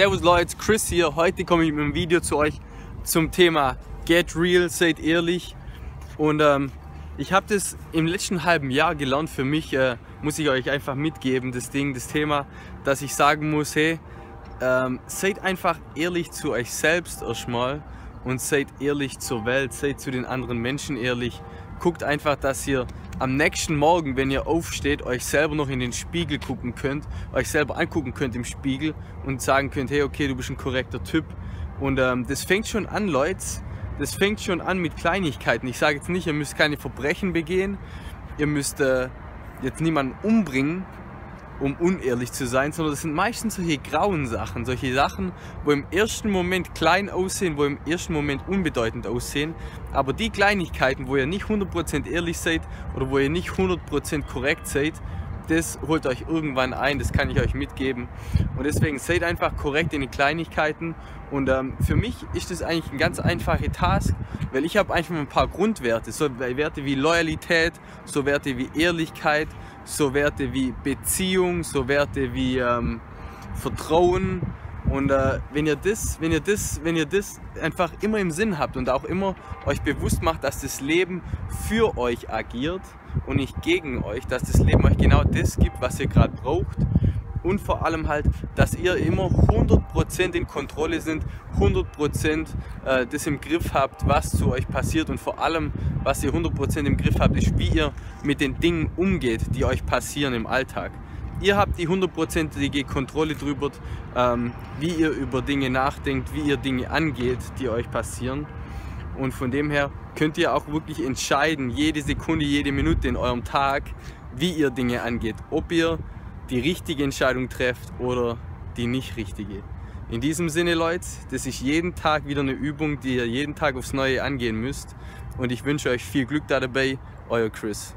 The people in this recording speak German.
Servus Leute, Chris hier. Heute komme ich mit einem Video zu euch zum Thema Get Real, seid ehrlich. Und ähm, ich habe das im letzten halben Jahr gelernt. Für mich äh, muss ich euch einfach mitgeben, das Ding, das Thema, dass ich sagen muss, hey, ähm, seid einfach ehrlich zu euch selbst erstmal und seid ehrlich zur Welt, seid zu den anderen Menschen ehrlich. Guckt einfach, dass ihr am nächsten Morgen, wenn ihr aufsteht, euch selber noch in den Spiegel gucken könnt, euch selber angucken könnt im Spiegel und sagen könnt, hey, okay, du bist ein korrekter Typ. Und ähm, das fängt schon an, Leute. Das fängt schon an mit Kleinigkeiten. Ich sage jetzt nicht, ihr müsst keine Verbrechen begehen, ihr müsst äh, jetzt niemanden umbringen, um unehrlich zu sein, sondern das sind meistens solche grauen Sachen, solche Sachen, wo im ersten Moment klein aussehen, wo im ersten Moment unbedeutend aussehen, aber die Kleinigkeiten, wo ihr nicht 100% ehrlich seid oder wo ihr nicht 100% korrekt seid, das holt euch irgendwann ein, das kann ich euch mitgeben. Und deswegen seid einfach korrekt in den Kleinigkeiten. Und ähm, für mich ist das eigentlich ein ganz einfacher Task, weil ich habe einfach ein paar Grundwerte, so Werte wie Loyalität, so Werte wie Ehrlichkeit, so Werte wie Beziehung, so Werte wie ähm, Vertrauen. Und äh, wenn, ihr das, wenn, ihr das, wenn ihr das einfach immer im Sinn habt und auch immer euch bewusst macht, dass das Leben für euch agiert und nicht gegen euch, dass das Leben euch genau das gibt, was ihr gerade braucht, und vor allem halt, dass ihr immer 100% in Kontrolle sind, 100% äh, das im Griff habt, was zu euch passiert und vor allem, was ihr 100% im Griff habt, ist, wie ihr mit den Dingen umgeht, die euch passieren im Alltag. Ihr habt die hundertprozentige Kontrolle darüber, ähm, wie ihr über Dinge nachdenkt, wie ihr Dinge angeht, die euch passieren. Und von dem her könnt ihr auch wirklich entscheiden, jede Sekunde, jede Minute in eurem Tag, wie ihr Dinge angeht. Ob ihr die richtige Entscheidung trefft oder die nicht richtige. In diesem Sinne, Leute, das ist jeden Tag wieder eine Übung, die ihr jeden Tag aufs Neue angehen müsst. Und ich wünsche euch viel Glück dabei. Euer Chris.